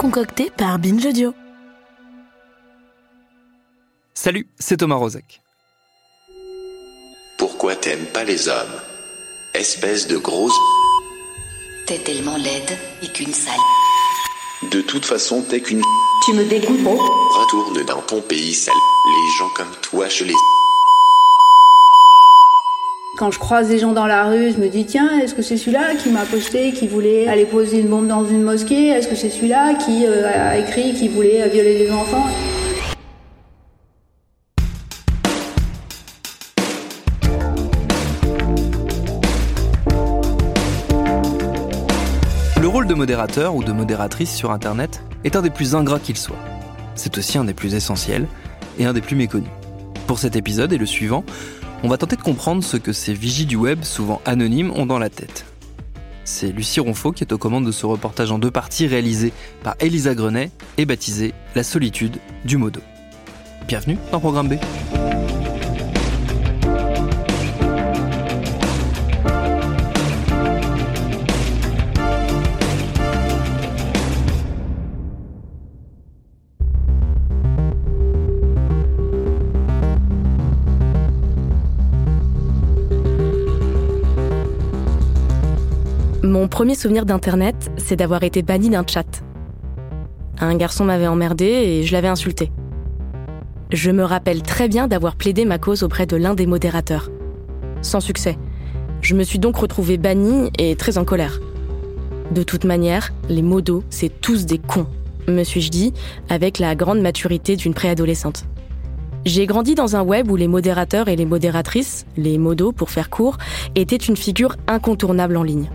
Concocté par Binge Audio. Salut, c'est Thomas Rozek. Pourquoi t'aimes pas les hommes? Espèce de grosse... T'es tellement laide et qu'une sale. De toute façon, t'es qu'une... Tu me dégoûtes, bon Retourne dans ton pays sale. Les gens comme toi, je les... Quand je croise des gens dans la rue, je me dis tiens, est-ce que c'est celui-là qui m'a posté, qui voulait aller poser une bombe dans une mosquée? Est-ce que c'est celui-là qui euh, a écrit, qui voulait violer des enfants? Le rôle de modérateur ou de modératrice sur Internet est un des plus ingrats qu'il soit. C'est aussi un des plus essentiels et un des plus méconnus. Pour cet épisode et le suivant, on va tenter de comprendre ce que ces vigies du web, souvent anonymes, ont dans la tête. C'est Lucie Ronfaux qui est aux commandes de ce reportage en deux parties réalisé par Elisa Grenet et baptisé La solitude du modo. Bienvenue dans Programme B. Mon premier souvenir d'Internet, c'est d'avoir été banni d'un chat. Un garçon m'avait emmerdé et je l'avais insulté. Je me rappelle très bien d'avoir plaidé ma cause auprès de l'un des modérateurs. Sans succès. Je me suis donc retrouvée bannie et très en colère. De toute manière, les modos, c'est tous des cons, me suis-je dit, avec la grande maturité d'une préadolescente. J'ai grandi dans un web où les modérateurs et les modératrices, les modos pour faire court, étaient une figure incontournable en ligne.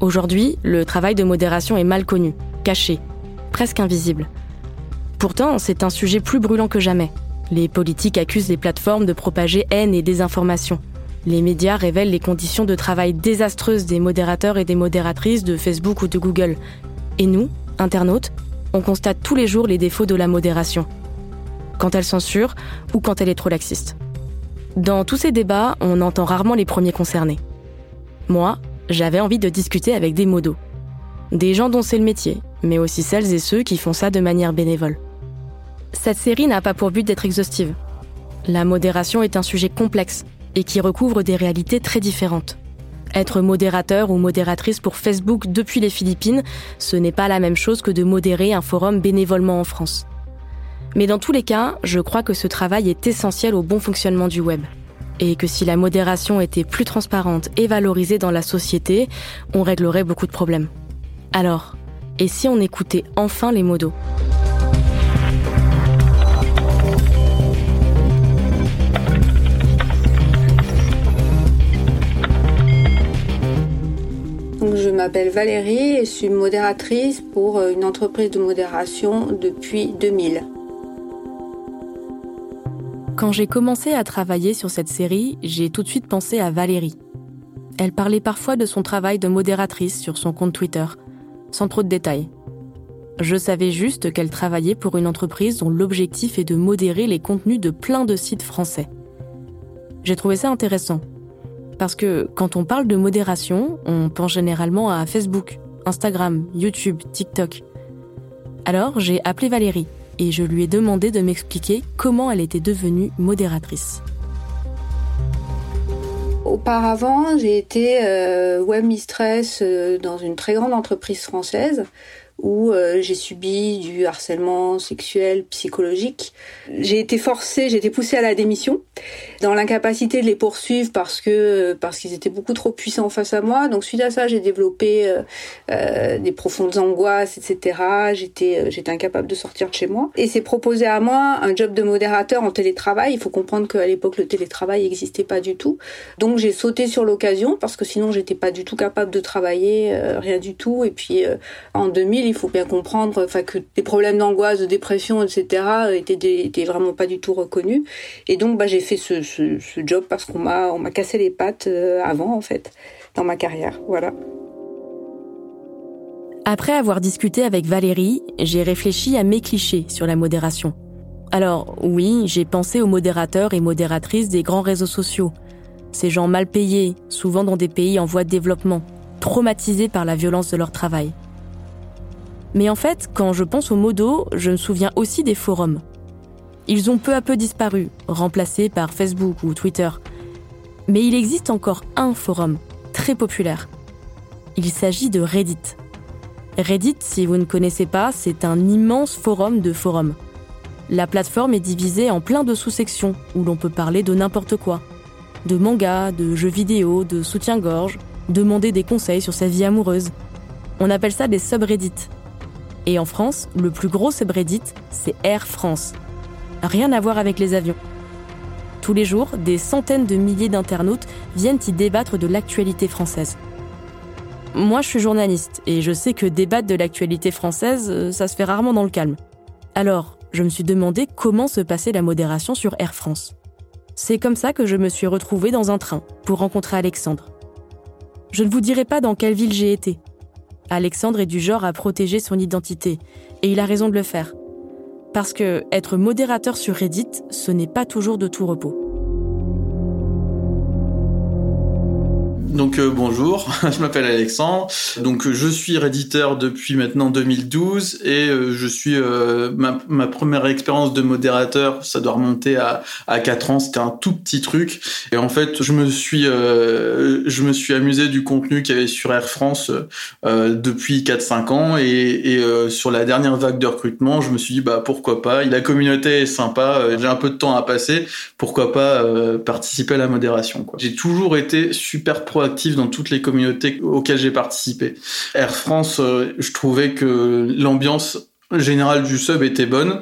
Aujourd'hui, le travail de modération est mal connu, caché, presque invisible. Pourtant, c'est un sujet plus brûlant que jamais. Les politiques accusent les plateformes de propager haine et désinformation. Les médias révèlent les conditions de travail désastreuses des modérateurs et des modératrices de Facebook ou de Google. Et nous, internautes, on constate tous les jours les défauts de la modération. Quand elle censure ou quand elle est trop laxiste. Dans tous ces débats, on entend rarement les premiers concernés. Moi, j'avais envie de discuter avec des modos. Des gens dont c'est le métier, mais aussi celles et ceux qui font ça de manière bénévole. Cette série n'a pas pour but d'être exhaustive. La modération est un sujet complexe et qui recouvre des réalités très différentes. Être modérateur ou modératrice pour Facebook depuis les Philippines, ce n'est pas la même chose que de modérer un forum bénévolement en France. Mais dans tous les cas, je crois que ce travail est essentiel au bon fonctionnement du web. Et que si la modération était plus transparente et valorisée dans la société, on réglerait beaucoup de problèmes. Alors, et si on écoutait enfin les modos? Je m'appelle Valérie et je suis modératrice pour une entreprise de modération depuis 2000. Quand j'ai commencé à travailler sur cette série, j'ai tout de suite pensé à Valérie. elle parlait parfois de son travail de modératrice sur son compte Twitter, sans trop de détails. Je savais juste qu'elle travaillait pour une entreprise dont l'objectif est de modérer les contenus de plein de sites français. J'ai trouvé ça intéressant. Parce que quand on parle de modération, on pense généralement à Facebook, Instagram, YouTube, TikTok. Alors j'ai appelé Valérie et je lui ai demandé de m'expliquer comment elle était devenue modératrice. Auparavant, j'ai été euh, web mistress euh, dans une très grande entreprise française où euh, j'ai subi du harcèlement sexuel, psychologique. J'ai été forcée, j'ai été poussée à la démission, dans l'incapacité de les poursuivre parce que parce qu'ils étaient beaucoup trop puissants face à moi. Donc suite à ça, j'ai développé euh, euh, des profondes angoisses, etc. J'étais j'étais incapable de sortir de chez moi. Et c'est proposé à moi un job de modérateur en télétravail. Il faut comprendre qu'à l'époque le télétravail n'existait pas du tout. Donc j'ai sauté sur l'occasion parce que sinon j'étais pas du tout capable de travailler, rien du tout. Et puis en 2000 il faut bien comprendre que des problèmes d'angoisse, de dépression, etc. étaient, vraiment pas du tout reconnus. Et donc, bah, j'ai fait ce, job parce qu'on m'a, on m'a cassé les pattes euh, avant, en fait, dans ma carrière. Voilà. Après avoir discuté avec Valérie, j'ai réfléchi à mes clichés sur la modération. Alors oui, j'ai pensé aux modérateurs et modératrices des grands réseaux sociaux. Ces gens mal payés, souvent dans des pays en voie de développement, traumatisés par la violence de leur travail. Mais en fait, quand je pense aux modos, je me souviens aussi des forums. Ils ont peu à peu disparu, remplacés par Facebook ou Twitter. Mais il existe encore un forum, très populaire. Il s'agit de Reddit. Reddit, si vous ne connaissez pas, c'est un immense forum de forums. La plateforme est divisée en plein de sous-sections où l'on peut parler de n'importe quoi. De manga, de jeux vidéo, de soutien-gorge, demander des conseils sur sa vie amoureuse. On appelle ça des subreddits. Et en France, le plus gros subreddit, c'est Air France. Rien à voir avec les avions. Tous les jours, des centaines de milliers d'internautes viennent y débattre de l'actualité française. Moi, je suis journaliste et je sais que débattre de l'actualité française, euh, ça se fait rarement dans le calme. Alors, je me suis demandé comment se passait la modération sur Air France. C'est comme ça que je me suis retrouvée dans un train pour rencontrer Alexandre. Je ne vous dirai pas dans quelle ville j'ai été, Alexandre est du genre à protéger son identité, et il a raison de le faire. Parce que être modérateur sur Reddit, ce n'est pas toujours de tout repos. Donc euh, bonjour, je m'appelle Alexandre. Donc euh, je suis réditeur depuis maintenant 2012 et euh, je suis ma, première expérience de modérateur, ça doit remonter à à 4 ans, c'était un tout petit truc et en fait, je me suis je me suis amusé du contenu qu'il y avait sur Air France depuis 4 5 ans et, sur la dernière vague de recrutement, je me suis dit bah pourquoi pas, la communauté est sympa, j'ai un peu de temps à passer, pourquoi pas participer à la modération J'ai toujours été super proactif actif dans toutes les communautés auxquelles j'ai participé. Air France, euh, je trouvais que l'ambiance générale du sub était bonne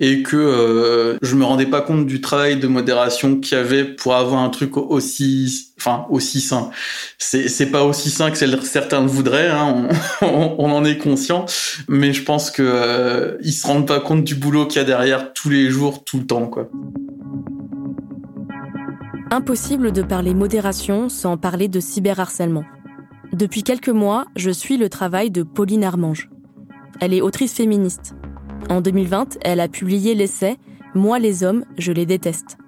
et que euh, je me rendais pas compte du travail de modération qu'il y avait pour avoir un truc aussi enfin aussi sain c'est c'est pas aussi sain que certains le voudraient hein, on, en est conscient mais je pense que euh, se rendent pas compte du boulot qu'il y a derrière tous les jours tout le temps quoi Impossible de parler modération sans parler de cyberharcèlement. Depuis quelques mois, je suis le travail de Pauline Armange. Elle est autrice féministe. En 2020, elle a publié l'essai Moi les hommes, je les déteste.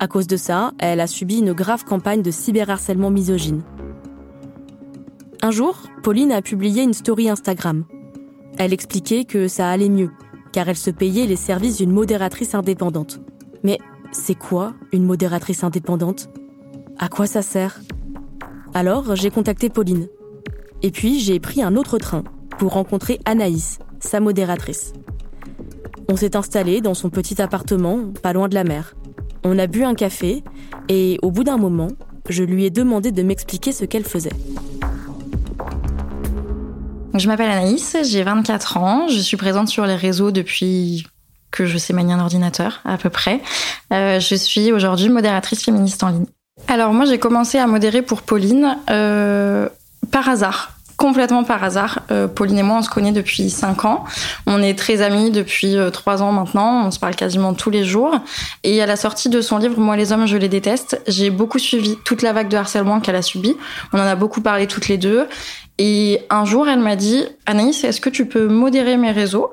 À cause de ça, elle a subi une grave campagne de cyberharcèlement misogyne. Un jour, Pauline a publié une story Instagram. Elle expliquait que ça allait mieux, car elle se payait les services d'une modératrice indépendante. Mais c'est quoi une modératrice indépendante? À quoi ça sert? Alors j'ai contacté Pauline. Et puis j'ai pris un autre train pour rencontrer Anaïs, sa modératrice. On s'est installé dans son petit appartement, pas loin de la mer. On a bu un café et au bout d'un moment, je lui ai demandé de m'expliquer ce qu'elle faisait. Je m'appelle Anaïs, j'ai 24 ans, je suis présente sur les réseaux depuis que je sais manier un ordinateur à peu près. Euh, je suis aujourd'hui modératrice féministe en ligne. Alors moi j'ai commencé à modérer pour Pauline euh, par hasard complètement par hasard. Euh, Pauline et moi, on se connaît depuis 5 ans. On est très amis depuis euh, 3 ans maintenant. On se parle quasiment tous les jours. Et à la sortie de son livre Moi les hommes, je les déteste, j'ai beaucoup suivi toute la vague de harcèlement qu'elle a subi. On en a beaucoup parlé toutes les deux. Et un jour, elle m'a dit Anaïs, est-ce que tu peux modérer mes réseaux?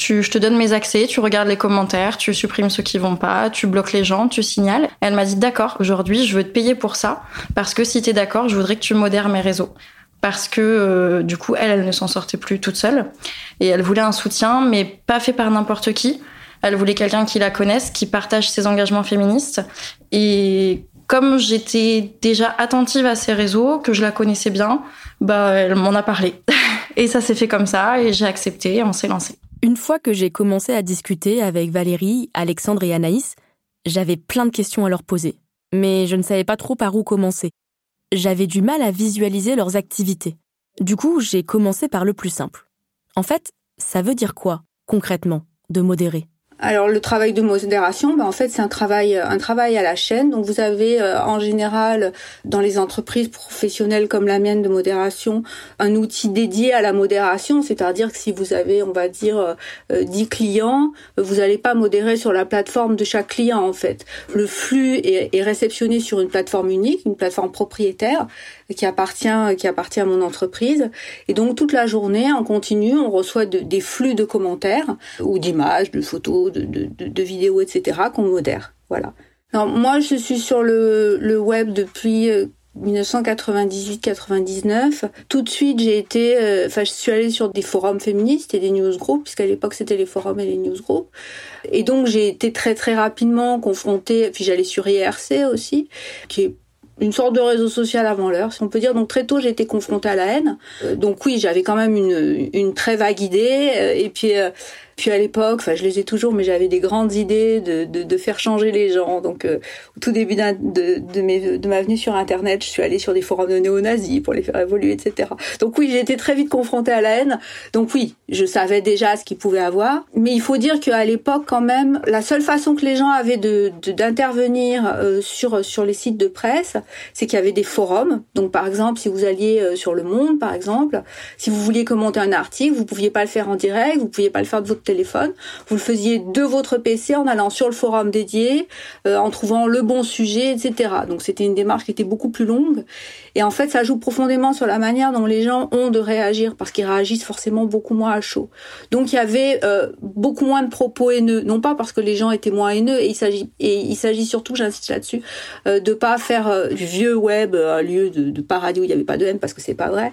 Tu, je te donne mes accès, tu regardes les commentaires, tu supprimes ceux qui vont pas, tu bloques les gens, tu signales. Elle m'a dit d'accord, aujourd'hui je veux te payer pour ça parce que si t'es d'accord, je voudrais que tu modères mes réseaux. Parce que euh, du coup, elle, elle ne s'en sortait plus toute seule et elle voulait un soutien, mais pas fait par n'importe qui. Elle voulait quelqu'un qui la connaisse, qui partage ses engagements féministes. Et comme j'étais déjà attentive à ses réseaux, que je la connaissais bien, bah elle m'en a parlé. et ça s'est fait comme ça et j'ai accepté on s'est lancé. Une fois que j'ai commencé à discuter avec Valérie, Alexandre et Anaïs, j'avais plein de questions à leur poser. Mais je ne savais pas trop par où commencer. J'avais du mal à visualiser leurs activités. Du coup, j'ai commencé par le plus simple. En fait, ça veut dire quoi, concrètement, de modérer? Alors le travail de modération, ben, en fait c'est un travail un travail à la chaîne. Donc vous avez euh, en général dans les entreprises professionnelles comme la mienne de modération un outil dédié à la modération, c'est-à-dire que si vous avez on va dire euh, 10 clients, vous n'allez pas modérer sur la plateforme de chaque client en fait. Le flux est, est réceptionné sur une plateforme unique, une plateforme propriétaire qui appartient qui appartient à mon entreprise et donc toute la journée en continu on reçoit de, des flux de commentaires ou d'images, de photos, de, de, vidéos etc qu'on modère voilà. Alors moi je suis sur le, le web depuis 1998-99. Tout de suite, j'ai été, enfin, je suis allée sur des forums féministes et des newsgroups, puisqu'à l'époque c'était les forums et les newsgroups. Et donc j'ai été très très rapidement confrontée. Puis j'allais sur IRC aussi, qui est une sorte de réseau social avant l'heure, si on peut dire. Donc très tôt, j'ai été confrontée à la haine. donc oui, j'avais quand même une, une très vague idée. Et puis puis à l'époque, enfin je les ai toujours, mais j'avais des grandes idées de, de, faire changer les gens. Donc euh, au tout début de, de, ma venue sur Internet, je suis allée sur des forums de néo-nazis pour les faire évoluer, etc. Donc oui, j'ai été très vite confrontée à la haine. Donc oui, je savais déjà ce qu'ils pouvaient avoir. Mais il faut dire qu'à l'époque, quand même, la seule façon que les gens avaient de d'intervenir euh, sur sur les sites de presse, c'est qu'il y avait des forums. Donc par exemple, si vous alliez euh, sur Le Monde, par exemple, si vous vouliez commenter un article, vous pouviez pas le faire en direct, vous pouviez pas le faire de votre Vous le faisiez de votre PC en allant sur le forum dédié, euh, en trouvant le bon sujet, etc. Donc c'était une démarche qui était beaucoup plus longue. Et en fait, ça joue profondément sur la manière dont les gens ont de réagir, parce qu'ils réagissent forcément beaucoup moins à chaud. Donc il y avait euh, beaucoup moins de propos haineux, non pas parce que les gens étaient moins haineux, et il s'agit surtout, j'insiste là-dessus, euh, de pas faire euh, du vieux web un lieu de, de paradis où il n'y avait pas de haine, parce que c'est pas vrai.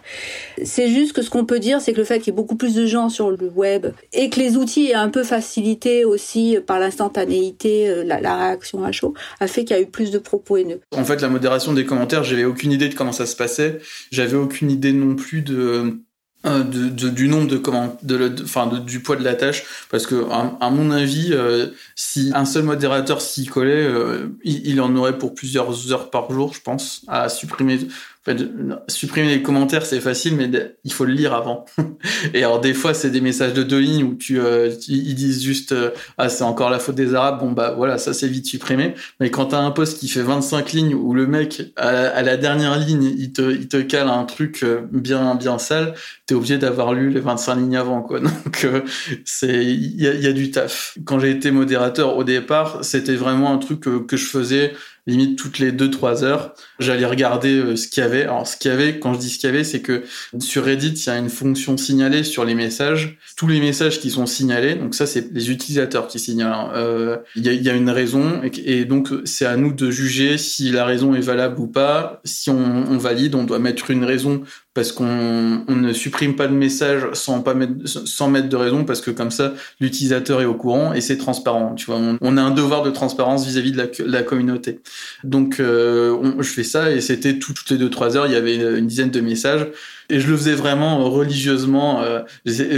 C'est juste que ce qu'on peut dire, c'est que le fait qu'il y ait beaucoup plus de gens sur le web et que les outils est un peu facilité aussi par l'instantanéité, la, la, réaction à chaud, a fait qu'il y a eu plus de propos haineux. En fait, la modération des commentaires, j'avais aucune idée de comment ça se passait. J'avais aucune idée non plus de de, du nombre de comment du poids de la tâche parce que à, mon avis euh, si un seul modérateur s'y collait euh, il, en aurait pour plusieurs heures par jour je pense à supprimer supprimer les commentaires c'est facile mais il faut le lire avant. Et alors des fois c'est des messages de deux lignes où tu euh, ils disent juste euh, ah c'est encore la faute des arabes. Bon bah voilà ça c'est vite supprimé mais quand t'as un post qui fait 25 lignes où le mec à, la dernière ligne il te il te cale un truc bien bien sale t'es obligé d'avoir lu les 25 lignes avant quoi. Donc euh, c'est il y a, y a, du taf. Quand j'ai été modérateur au départ c'était vraiment un truc que, que je faisais limite toutes les 2-3 heures, j'allais regarder euh, ce qu'il y avait. Alors ce qu'il y avait, quand je dis ce qu'il y avait, c'est que sur Reddit, il y a une fonction signalée sur les messages. Tous les messages qui sont signalés, donc ça c'est les utilisateurs qui signalent. Hein. Euh, il y, a, une raison et, donc c'est à nous de juger si la raison est valable ou pas. Si on valide, on doit mettre une raison parce qu'on on ne supprime pas de message sans pas mettre sans mettre de raison parce que comme ça l'utilisateur est au courant et c'est transparent tu vois. On, a un devoir de transparence vis-à-vis -vis de la, communauté. Donc euh, je fais ça et c'était tout, toutes les deux trois heures il y avait une dizaine de messages et je le faisais vraiment religieusement euh,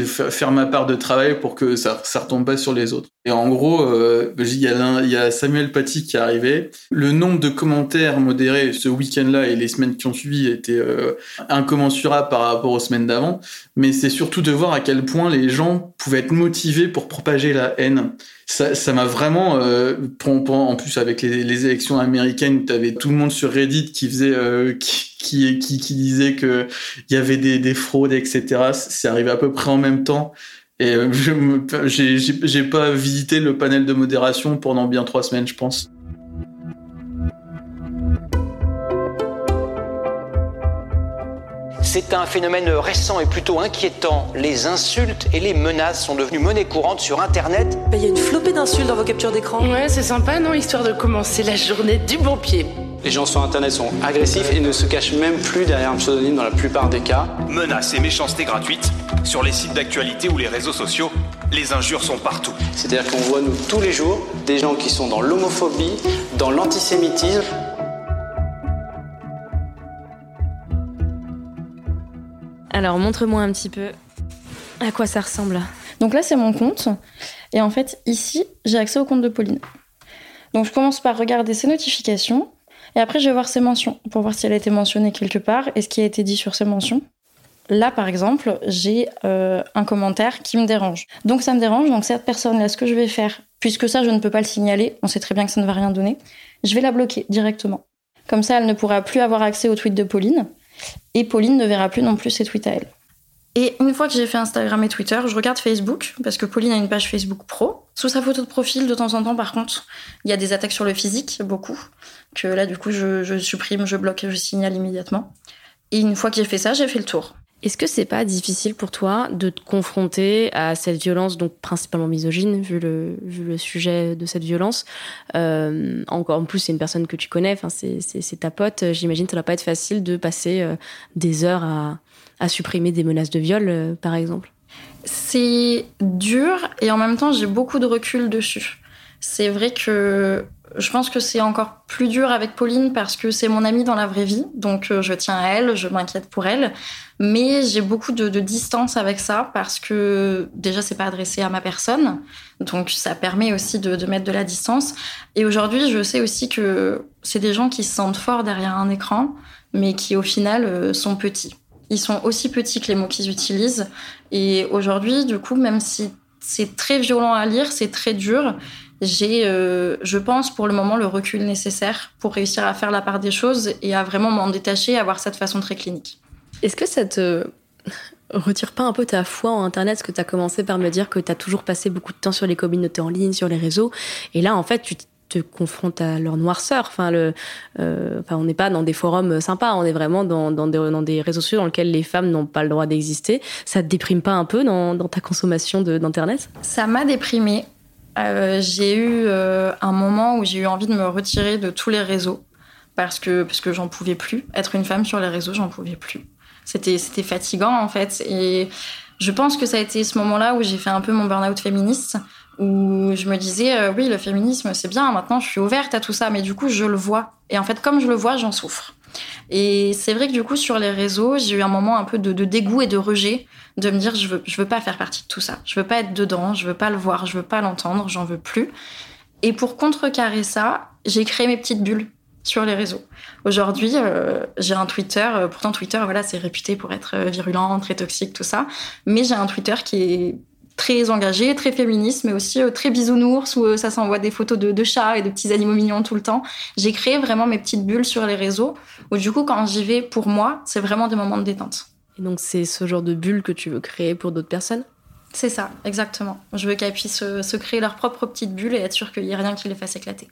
faire ma part de travail pour que ça ça retombe pas sur les autres. Et en gros euh, il y y a Samuel Paty qui est arrivé. Le nombre de commentaires modérés ce week-end-là et les semaines qui ont suivi était euh, incommensurable par rapport aux semaines d'avant. Mais c'est surtout de voir à quel point les gens pouvaient être motivés pour propager la haine ça, ça m'a vraiment, euh, en plus avec les, élections américaines où t'avais tout le monde sur Reddit qui faisait, euh, qui, qui, qui, qui, disait que il y avait des, des fraudes, etc. C'est arrivé à peu près en même temps. Et euh, je j'ai pas visité le panel de modération pendant bien trois semaines, je pense. C'est un phénomène récent et plutôt inquiétant. Les insultes et les menaces sont devenues monnaie courante sur Internet. Il y a une flopée d'insultes dans vos captures d'écran. Ouais, c'est sympa, non Histoire de commencer la journée du bon pied. Les gens sur Internet sont agressifs et ne se cachent même plus derrière un pseudonyme dans la plupart des cas. Menaces et méchanceté gratuites. Sur les sites d'actualité ou les réseaux sociaux, les injures sont partout. C'est-à-dire qu'on voit, nous, tous les jours, des gens qui sont dans l'homophobie, dans l'antisémitisme. Alors, montre-moi un petit peu à quoi ça ressemble. Donc là, c'est mon compte. Et en fait, ici, j'ai accès au compte de Pauline. Donc je commence par regarder ses notifications. Et après, je vais voir ses mentions pour voir si elle a été mentionnée quelque part et ce qui a été dit sur ses mentions. Là, par exemple, j'ai euh, un commentaire qui me dérange. Donc ça me dérange, donc cette personne-là, ce que je vais faire, puisque ça, je ne peux pas le signaler, on sait très bien que ça ne va rien donner, je vais la bloquer directement. Comme ça, elle ne pourra plus avoir accès aux tweets de Pauline, et Pauline ne verra plus non plus ses tweets à elle. Et une fois que j'ai fait Instagram et Twitter, je regarde Facebook, parce que Pauline a une page Facebook pro. Sous sa photo de profil, de temps en temps, par contre, il y a des attaques sur le physique, beaucoup, que là, du coup, je, supprime, je bloque, je signale immédiatement. Et une fois que j'ai fait ça, j'ai fait le tour. Est-ce que c'est pas difficile pour toi de te confronter à cette violence, donc principalement misogyne, vu le, vu le sujet de cette violence? Euh, Encore en plus, c'est une personne que tu connais, c'est ta pote. J'imagine que ça doit pas être facile de passer euh, des heures à, à supprimer des menaces de viol, euh, par exemple. C'est dur et en même temps j'ai beaucoup de recul dessus. C'est vrai que je pense que c'est encore plus dur avec Pauline parce que c'est mon amie dans la vraie vie, donc euh, je tiens à elle, je m'inquiète pour elle, mais j'ai beaucoup de, distance avec ça parce que déjà c'est pas adressé à ma personne, donc ça permet aussi de, mettre de la distance. Et aujourd'hui, je sais aussi que c'est des gens qui se sentent forts derrière un écran, mais qui au final euh, sont petits. Ils sont aussi petits que les mots qu'ils utilisent. Et aujourd'hui, du coup, même si c'est très violent à lire, c'est très dur, j'ai, euh, je pense, pour le moment, le recul nécessaire pour réussir à faire la part des choses et à vraiment m'en détacher et avoir cette façon très clinique. Est-ce que ça te retire pas un peu ta foi en Internet? Parce que tu as commencé par me dire que tu as toujours passé beaucoup de temps sur les communautés en ligne, sur les réseaux. Et là, en fait, tu te confrontes à leur noirceur. Enfin, le, euh, enfin on n'est pas dans des forums sympas, on est vraiment dans, dans, des, dans des réseaux sociaux dans lesquels les femmes n'ont pas le droit d'exister. Ça te déprime pas un peu dans, dans ta consommation d'Internet? Ça m'a déprimée. Euh, j'ai eu euh, un moment où j'ai eu envie de me retirer de tous les réseaux parce que, parce que j'en pouvais plus. Être une femme sur les réseaux, j'en pouvais plus. C'était, fatigant en fait. Et je pense que ça a été ce moment-là où j'ai fait un peu mon burn-out féministe, où je me disais, euh, oui, le féminisme, c'est bien, maintenant je suis ouverte à tout ça, mais du coup, je le vois. Et en fait, comme je le vois, j'en souffre. Et c'est vrai que du coup, sur les réseaux, j'ai eu un moment un peu de, dégoût et de rejet, de me dire, je veux, je veux pas faire partie de tout ça. Je veux pas être dedans, je veux pas le voir, je veux pas l'entendre, j'en veux plus. Et pour contrecarrer ça, j'ai créé mes petites bulles sur les réseaux. Aujourd'hui, euh, j'ai un Twitter, euh, pourtant Twitter, voilà, c'est réputé pour être euh, virulent, très toxique, tout ça, mais j'ai un Twitter qui est très engagé, très féministe, mais aussi très bisounours, où ça s'envoie des photos de, de, chats et de petits animaux mignons tout le temps. J'ai créé vraiment mes petites bulles sur les réseaux, où du coup, quand j'y vais, pour moi, c'est vraiment des moments de détente. Et donc, c'est ce genre de bulles que tu veux créer pour d'autres personnes? C'est ça, exactement. Je veux qu'elles puissent se, créer leur propre petite bulle et être sûr qu'il n'y ait rien qui les fasse éclater.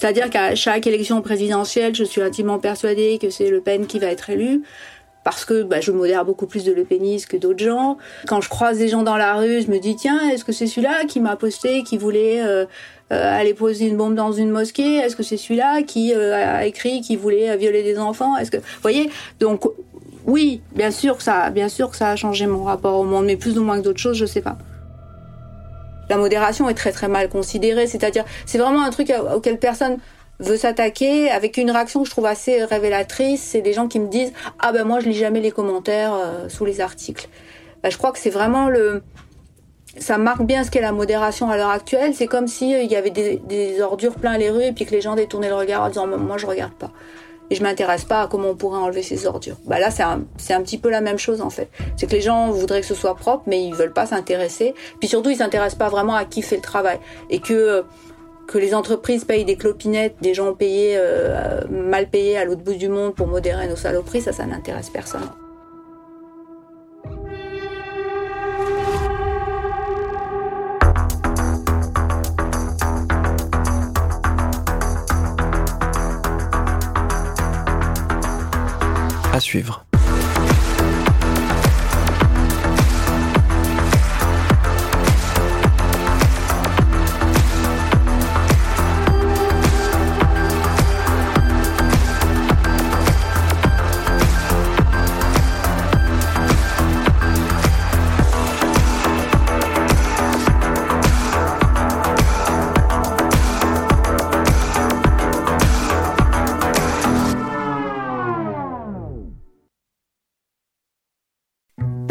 C'est-à-dire qu'à chaque élection présidentielle, je suis intimement persuadée que c'est Le Pen qui va être élu. Parce que bah, je modère beaucoup plus de Le Penistes que d'autres gens. Quand je croise des gens dans la rue, je me dis tiens, est-ce que c'est celui-là qui m'a posté, qui voulait euh, euh, aller poser une bombe dans une mosquée? Est-ce que c'est celui-là qui euh, a écrit qui voulait violer des enfants? Est-ce que, vous voyez? Donc oui, bien sûr que ça, bien sûr que ça a changé mon rapport au monde, mais plus ou moins que d'autres choses, je sais pas la modération est très très mal considérée. C'est-à-dire, c'est vraiment un truc auquel personne veut s'attaquer avec une réaction que je trouve assez révélatrice. C'est des gens qui me disent ah ben moi je lis jamais les commentaires euh, sous les articles. Ben, je crois que c'est vraiment le ça marque bien ce qu'est la modération à l'heure actuelle. C'est comme si euh, y avait des, ordures plein les rues et puis que les gens détournaient le regard en disant moi je regarde pas. Et je m'intéresse pas à comment on pourrait enlever ces ordures. Bah là, c'est un, c'est un petit peu la même chose en fait. C'est que les gens voudraient que ce soit propre, mais ils veulent pas s'intéresser. Puis surtout, ils s'intéressent pas vraiment à qui fait le travail et que que les entreprises payent des clopinettes, des gens payés, euh, mal payés à l'autre bout du monde pour modérer nos saloperies, ça, ça n'intéresse personne. À suivre.